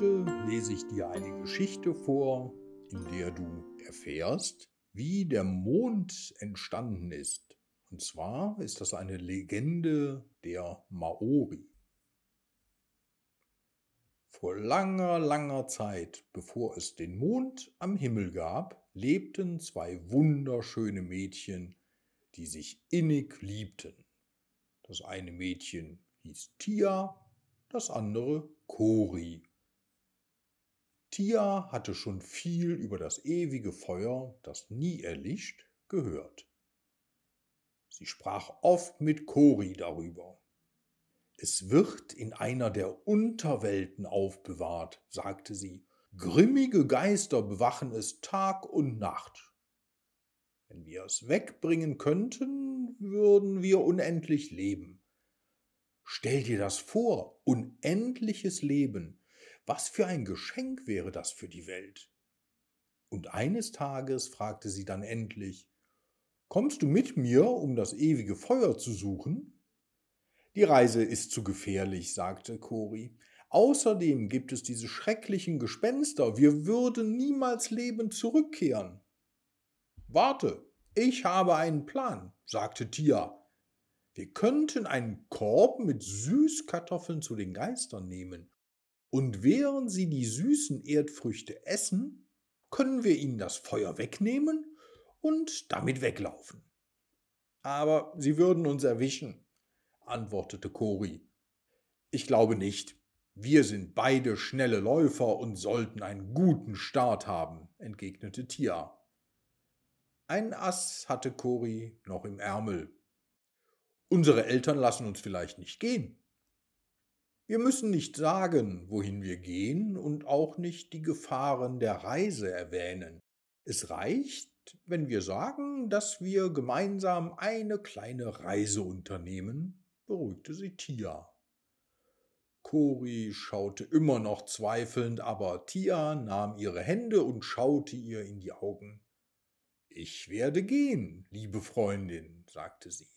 Heute lese ich dir eine Geschichte vor, in der du erfährst, wie der Mond entstanden ist. Und zwar ist das eine Legende der Maori. Vor langer, langer Zeit, bevor es den Mond am Himmel gab, lebten zwei wunderschöne Mädchen, die sich innig liebten. Das eine Mädchen hieß Tia, das andere Kori. Tia hatte schon viel über das ewige Feuer, das nie erlischt, gehört. Sie sprach oft mit Kori darüber. Es wird in einer der Unterwelten aufbewahrt, sagte sie. Grimmige Geister bewachen es Tag und Nacht. Wenn wir es wegbringen könnten, würden wir unendlich leben. Stell dir das vor, unendliches Leben. Was für ein Geschenk wäre das für die Welt? Und eines Tages fragte sie dann endlich, Kommst du mit mir, um das ewige Feuer zu suchen? Die Reise ist zu gefährlich, sagte Cori. Außerdem gibt es diese schrecklichen Gespenster, wir würden niemals lebend zurückkehren. Warte, ich habe einen Plan, sagte Tia. Wir könnten einen Korb mit Süßkartoffeln zu den Geistern nehmen und während sie die süßen Erdfrüchte essen, können wir ihnen das Feuer wegnehmen und damit weglaufen. Aber sie würden uns erwischen, antwortete Cori. Ich glaube nicht. Wir sind beide schnelle Läufer und sollten einen guten Start haben, entgegnete Tia. Ein Ass hatte Cori noch im Ärmel. Unsere Eltern lassen uns vielleicht nicht gehen, wir müssen nicht sagen, wohin wir gehen und auch nicht die Gefahren der Reise erwähnen. Es reicht, wenn wir sagen, dass wir gemeinsam eine kleine Reise unternehmen, beruhigte sie Tia. Cori schaute immer noch zweifelnd, aber Tia nahm ihre Hände und schaute ihr in die Augen. Ich werde gehen, liebe Freundin, sagte sie.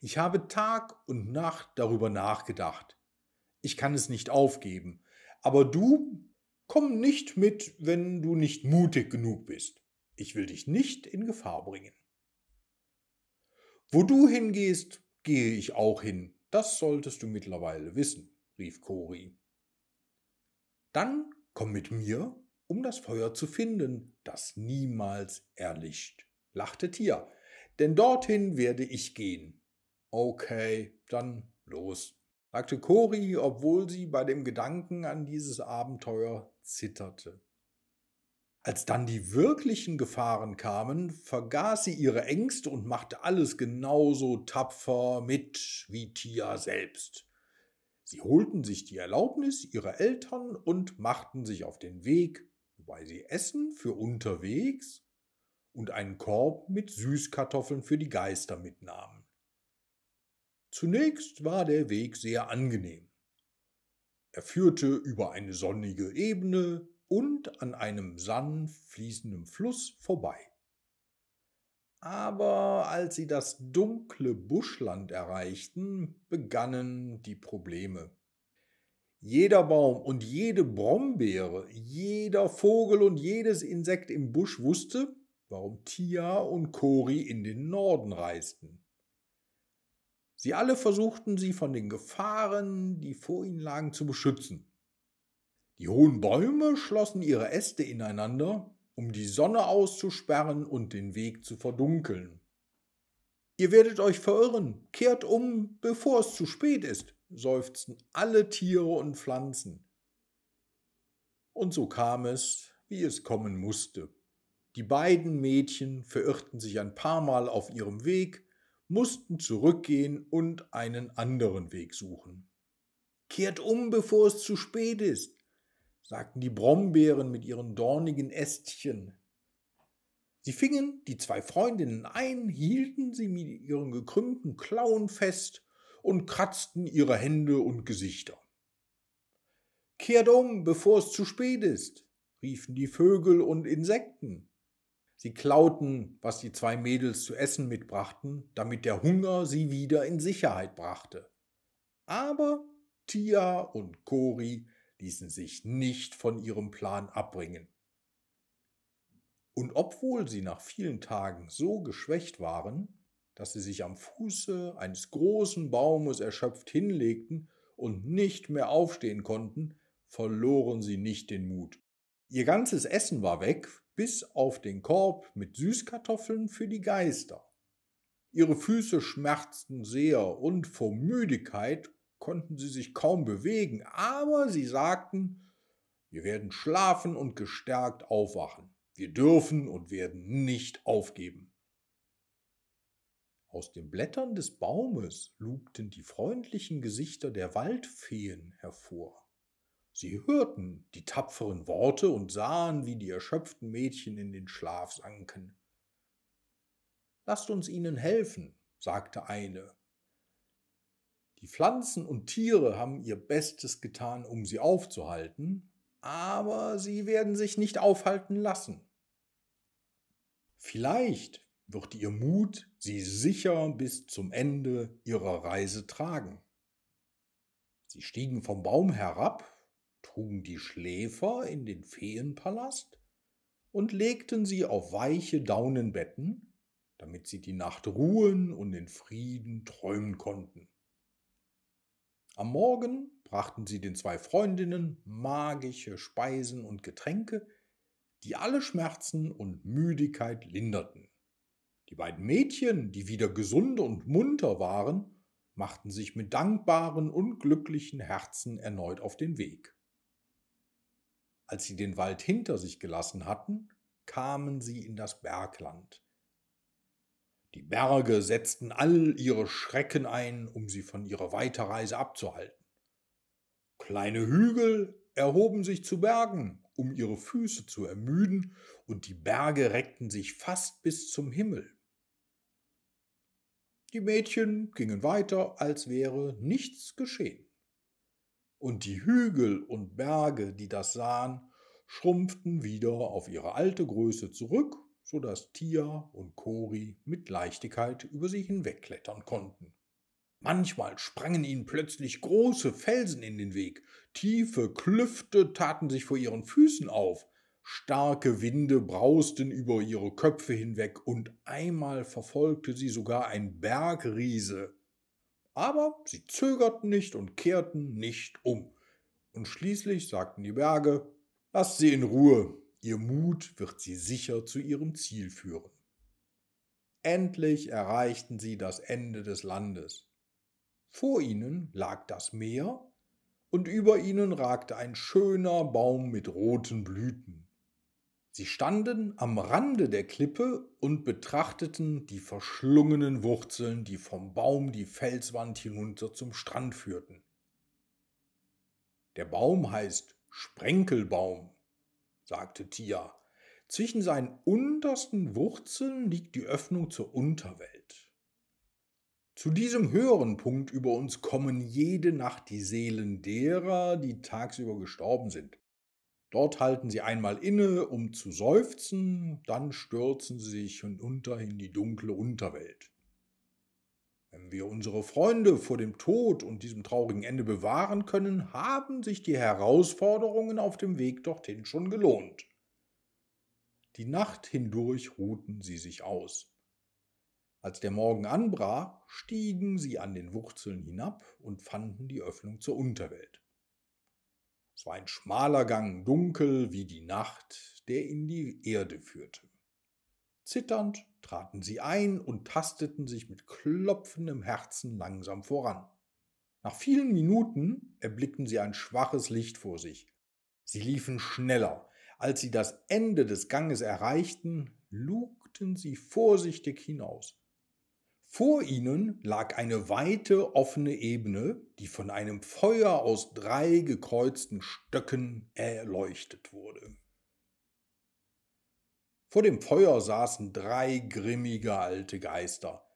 Ich habe Tag und Nacht darüber nachgedacht ich kann es nicht aufgeben. Aber du komm nicht mit, wenn du nicht mutig genug bist. Ich will dich nicht in Gefahr bringen. Wo du hingehst, gehe ich auch hin. Das solltest du mittlerweile wissen, rief Cori. Dann komm mit mir, um das Feuer zu finden, das niemals erlischt, lachte Tia. Denn dorthin werde ich gehen. Okay, dann los sagte Cori, obwohl sie bei dem Gedanken an dieses Abenteuer zitterte. Als dann die wirklichen Gefahren kamen, vergaß sie ihre Ängste und machte alles genauso tapfer mit wie Tia selbst. Sie holten sich die Erlaubnis ihrer Eltern und machten sich auf den Weg, wobei sie Essen für unterwegs und einen Korb mit Süßkartoffeln für die Geister mitnahmen. Zunächst war der Weg sehr angenehm. Er führte über eine sonnige Ebene und an einem sanft fließenden Fluss vorbei. Aber als sie das dunkle Buschland erreichten, begannen die Probleme. Jeder Baum und jede Brombeere, jeder Vogel und jedes Insekt im Busch wusste, warum Tia und Kori in den Norden reisten. Sie alle versuchten sie von den Gefahren, die vor ihnen lagen, zu beschützen. Die hohen Bäume schlossen ihre Äste ineinander, um die Sonne auszusperren und den Weg zu verdunkeln. Ihr werdet euch verirren, kehrt um, bevor es zu spät ist, seufzten alle Tiere und Pflanzen. Und so kam es, wie es kommen musste. Die beiden Mädchen verirrten sich ein paar Mal auf ihrem Weg, mussten zurückgehen und einen anderen Weg suchen. Kehrt um, bevor es zu spät ist, sagten die Brombeeren mit ihren dornigen Ästchen. Sie fingen die zwei Freundinnen ein, hielten sie mit ihren gekrümmten Klauen fest und kratzten ihre Hände und Gesichter. Kehrt um, bevor es zu spät ist, riefen die Vögel und Insekten. Sie klauten, was die zwei Mädels zu essen mitbrachten, damit der Hunger sie wieder in Sicherheit brachte. Aber Tia und Kori ließen sich nicht von ihrem Plan abbringen. Und obwohl sie nach vielen Tagen so geschwächt waren, dass sie sich am Fuße eines großen Baumes erschöpft hinlegten und nicht mehr aufstehen konnten, verloren sie nicht den Mut. Ihr ganzes Essen war weg, bis auf den Korb mit Süßkartoffeln für die Geister. Ihre Füße schmerzten sehr und vor Müdigkeit konnten sie sich kaum bewegen, aber sie sagten, wir werden schlafen und gestärkt aufwachen. Wir dürfen und werden nicht aufgeben. Aus den Blättern des Baumes lugten die freundlichen Gesichter der Waldfeen hervor. Sie hörten die tapferen Worte und sahen, wie die erschöpften Mädchen in den Schlaf sanken. Lasst uns ihnen helfen, sagte eine. Die Pflanzen und Tiere haben ihr Bestes getan, um sie aufzuhalten, aber sie werden sich nicht aufhalten lassen. Vielleicht wird ihr Mut sie sicher bis zum Ende ihrer Reise tragen. Sie stiegen vom Baum herab, trugen die Schläfer in den Feenpalast und legten sie auf weiche Daunenbetten, damit sie die Nacht ruhen und in Frieden träumen konnten. Am Morgen brachten sie den zwei Freundinnen magische Speisen und Getränke, die alle Schmerzen und Müdigkeit linderten. Die beiden Mädchen, die wieder gesund und munter waren, machten sich mit dankbaren und glücklichen Herzen erneut auf den Weg. Als sie den Wald hinter sich gelassen hatten, kamen sie in das Bergland. Die Berge setzten all ihre Schrecken ein, um sie von ihrer Weiterreise abzuhalten. Kleine Hügel erhoben sich zu Bergen, um ihre Füße zu ermüden, und die Berge reckten sich fast bis zum Himmel. Die Mädchen gingen weiter, als wäre nichts geschehen. Und die Hügel und Berge, die das sahen, schrumpften wieder auf ihre alte Größe zurück, so dass Tia und Kori mit Leichtigkeit über sie hinwegklettern konnten. Manchmal sprangen ihnen plötzlich große Felsen in den Weg, tiefe Klüfte taten sich vor ihren Füßen auf, Starke Winde brausten über ihre Köpfe hinweg und einmal verfolgte sie sogar ein Bergriese. Aber sie zögerten nicht und kehrten nicht um. Und schließlich sagten die Berge, lasst sie in Ruhe, ihr Mut wird sie sicher zu ihrem Ziel führen. Endlich erreichten sie das Ende des Landes. Vor ihnen lag das Meer, und über ihnen ragte ein schöner Baum mit roten Blüten. Sie standen am Rande der Klippe und betrachteten die verschlungenen Wurzeln, die vom Baum die Felswand hinunter zum Strand führten. Der Baum heißt Sprenkelbaum, sagte Tia. Zwischen seinen untersten Wurzeln liegt die Öffnung zur Unterwelt. Zu diesem höheren Punkt über uns kommen jede Nacht die Seelen derer, die tagsüber gestorben sind. Dort halten sie einmal inne, um zu seufzen, dann stürzen sie sich hinunter in die dunkle Unterwelt. Wenn wir unsere Freunde vor dem Tod und diesem traurigen Ende bewahren können, haben sich die Herausforderungen auf dem Weg dorthin schon gelohnt. Die Nacht hindurch ruhten sie sich aus. Als der Morgen anbrach, stiegen sie an den Wurzeln hinab und fanden die Öffnung zur Unterwelt. Es war ein schmaler Gang, dunkel wie die Nacht, der in die Erde führte. Zitternd traten sie ein und tasteten sich mit klopfendem Herzen langsam voran. Nach vielen Minuten erblickten sie ein schwaches Licht vor sich. Sie liefen schneller. Als sie das Ende des Ganges erreichten, lugten sie vorsichtig hinaus. Vor ihnen lag eine weite offene Ebene, die von einem Feuer aus drei gekreuzten Stöcken erleuchtet wurde. Vor dem Feuer saßen drei grimmige alte Geister.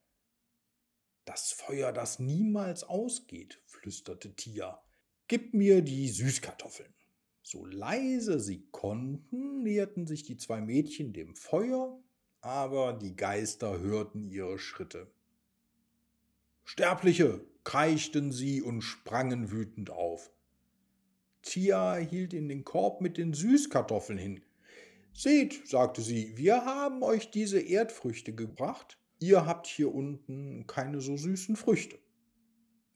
Das Feuer, das niemals ausgeht, flüsterte Tia. Gib mir die Süßkartoffeln. So leise sie konnten, näherten sich die zwei Mädchen dem Feuer, aber die Geister hörten ihre Schritte. Sterbliche, kreischten sie und sprangen wütend auf. Tia hielt in den Korb mit den Süßkartoffeln hin. Seht, sagte sie, wir haben euch diese Erdfrüchte gebracht. Ihr habt hier unten keine so süßen Früchte.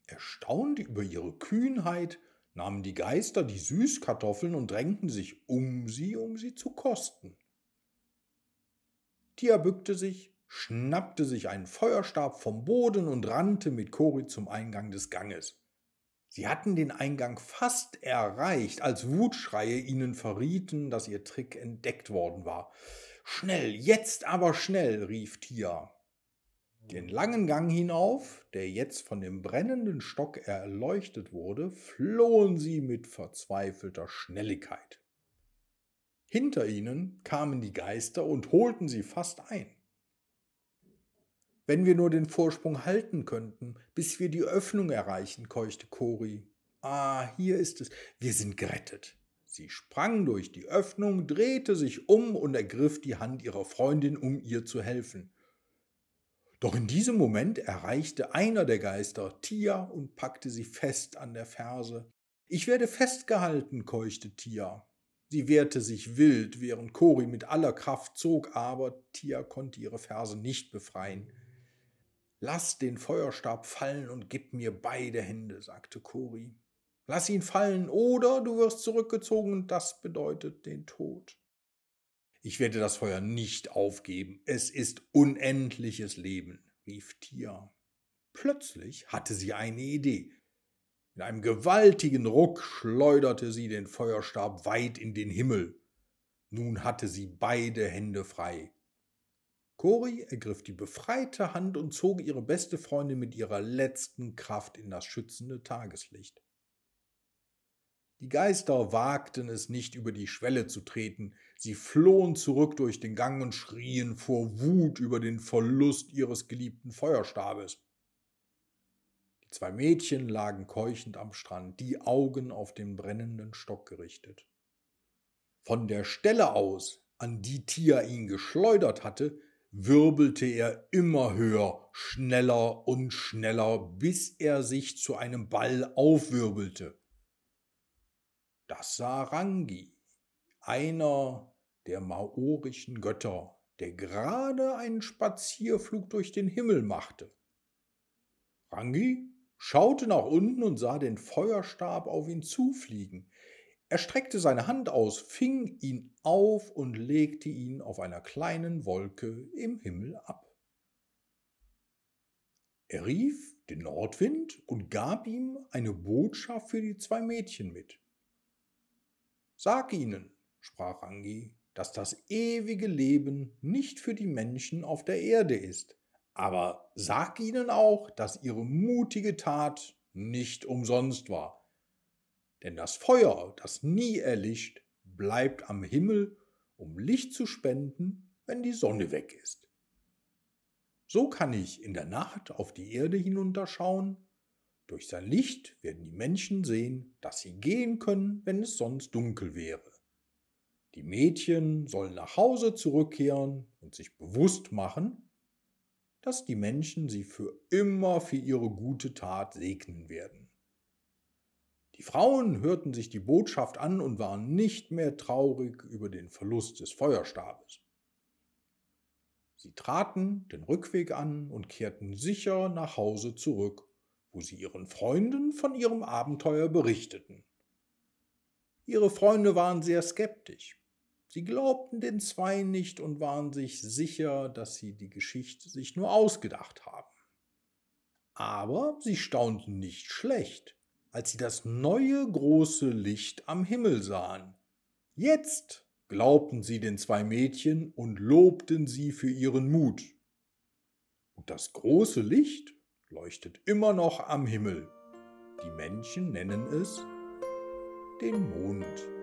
Erstaunt über ihre Kühnheit nahmen die Geister die Süßkartoffeln und drängten sich um sie, um sie zu kosten. Tia bückte sich, schnappte sich einen Feuerstab vom Boden und rannte mit Cori zum Eingang des Ganges. Sie hatten den Eingang fast erreicht, als Wutschreie ihnen verrieten, dass ihr Trick entdeckt worden war. Schnell, jetzt aber schnell, rief Tia. Den langen Gang hinauf, der jetzt von dem brennenden Stock erleuchtet wurde, flohen sie mit verzweifelter Schnelligkeit. Hinter ihnen kamen die Geister und holten sie fast ein. Wenn wir nur den Vorsprung halten könnten, bis wir die Öffnung erreichen, keuchte Cori. Ah, hier ist es. Wir sind gerettet. Sie sprang durch die Öffnung, drehte sich um und ergriff die Hand ihrer Freundin, um ihr zu helfen. Doch in diesem Moment erreichte einer der Geister Tia und packte sie fest an der Ferse. Ich werde festgehalten, keuchte Tia. Sie wehrte sich wild, während Cori mit aller Kraft zog, aber Tia konnte ihre Ferse nicht befreien. Lass den Feuerstab fallen und gib mir beide Hände, sagte Cori. Lass ihn fallen, oder du wirst zurückgezogen, und das bedeutet den Tod. Ich werde das Feuer nicht aufgeben. Es ist unendliches Leben, rief Tia. Plötzlich hatte sie eine Idee. Mit einem gewaltigen Ruck schleuderte sie den Feuerstab weit in den Himmel. Nun hatte sie beide Hände frei. Cori ergriff die befreite Hand und zog ihre beste Freundin mit ihrer letzten Kraft in das schützende Tageslicht. Die Geister wagten es nicht über die Schwelle zu treten, sie flohen zurück durch den Gang und schrien vor Wut über den Verlust ihres geliebten Feuerstabes. Die zwei Mädchen lagen keuchend am Strand, die Augen auf den brennenden Stock gerichtet. Von der Stelle aus, an die Tia ihn geschleudert hatte, wirbelte er immer höher, schneller und schneller, bis er sich zu einem Ball aufwirbelte. Das sah Rangi, einer der maorischen Götter, der gerade einen Spazierflug durch den Himmel machte. Rangi schaute nach unten und sah den Feuerstab auf ihn zufliegen. Er streckte seine Hand aus, fing ihn auf und legte ihn auf einer kleinen Wolke im Himmel ab. Er rief den Nordwind und gab ihm eine Botschaft für die zwei Mädchen mit. Sag ihnen, sprach Angi, dass das ewige Leben nicht für die Menschen auf der Erde ist, aber sag ihnen auch, dass ihre mutige Tat nicht umsonst war. Denn das Feuer, das nie erlischt, bleibt am Himmel, um Licht zu spenden, wenn die Sonne weg ist. So kann ich in der Nacht auf die Erde hinunterschauen durch sein Licht werden die Menschen sehen, dass sie gehen können, wenn es sonst dunkel wäre. Die Mädchen sollen nach Hause zurückkehren und sich bewusst machen, dass die Menschen sie für immer für ihre gute Tat segnen werden. Die Frauen hörten sich die Botschaft an und waren nicht mehr traurig über den Verlust des Feuerstabes. Sie traten den Rückweg an und kehrten sicher nach Hause zurück wo sie ihren Freunden von ihrem Abenteuer berichteten. Ihre Freunde waren sehr skeptisch. Sie glaubten den zwei nicht und waren sich sicher, dass sie die Geschichte sich nur ausgedacht haben. Aber sie staunten nicht schlecht, als sie das neue große Licht am Himmel sahen. Jetzt glaubten sie den zwei Mädchen und lobten sie für ihren Mut. Und das große Licht leuchtet immer noch am Himmel. Die Menschen nennen es den Mond.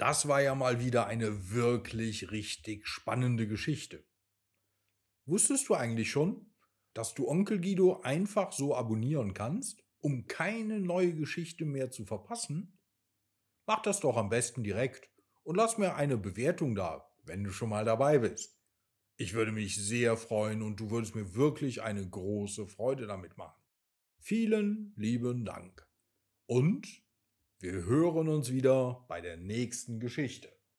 Das war ja mal wieder eine wirklich richtig spannende Geschichte. Wusstest du eigentlich schon, dass du Onkel Guido einfach so abonnieren kannst, um keine neue Geschichte mehr zu verpassen? Mach das doch am besten direkt und lass mir eine Bewertung da, wenn du schon mal dabei bist. Ich würde mich sehr freuen und du würdest mir wirklich eine große Freude damit machen. Vielen lieben Dank. Und wir hören uns wieder bei der nächsten Geschichte.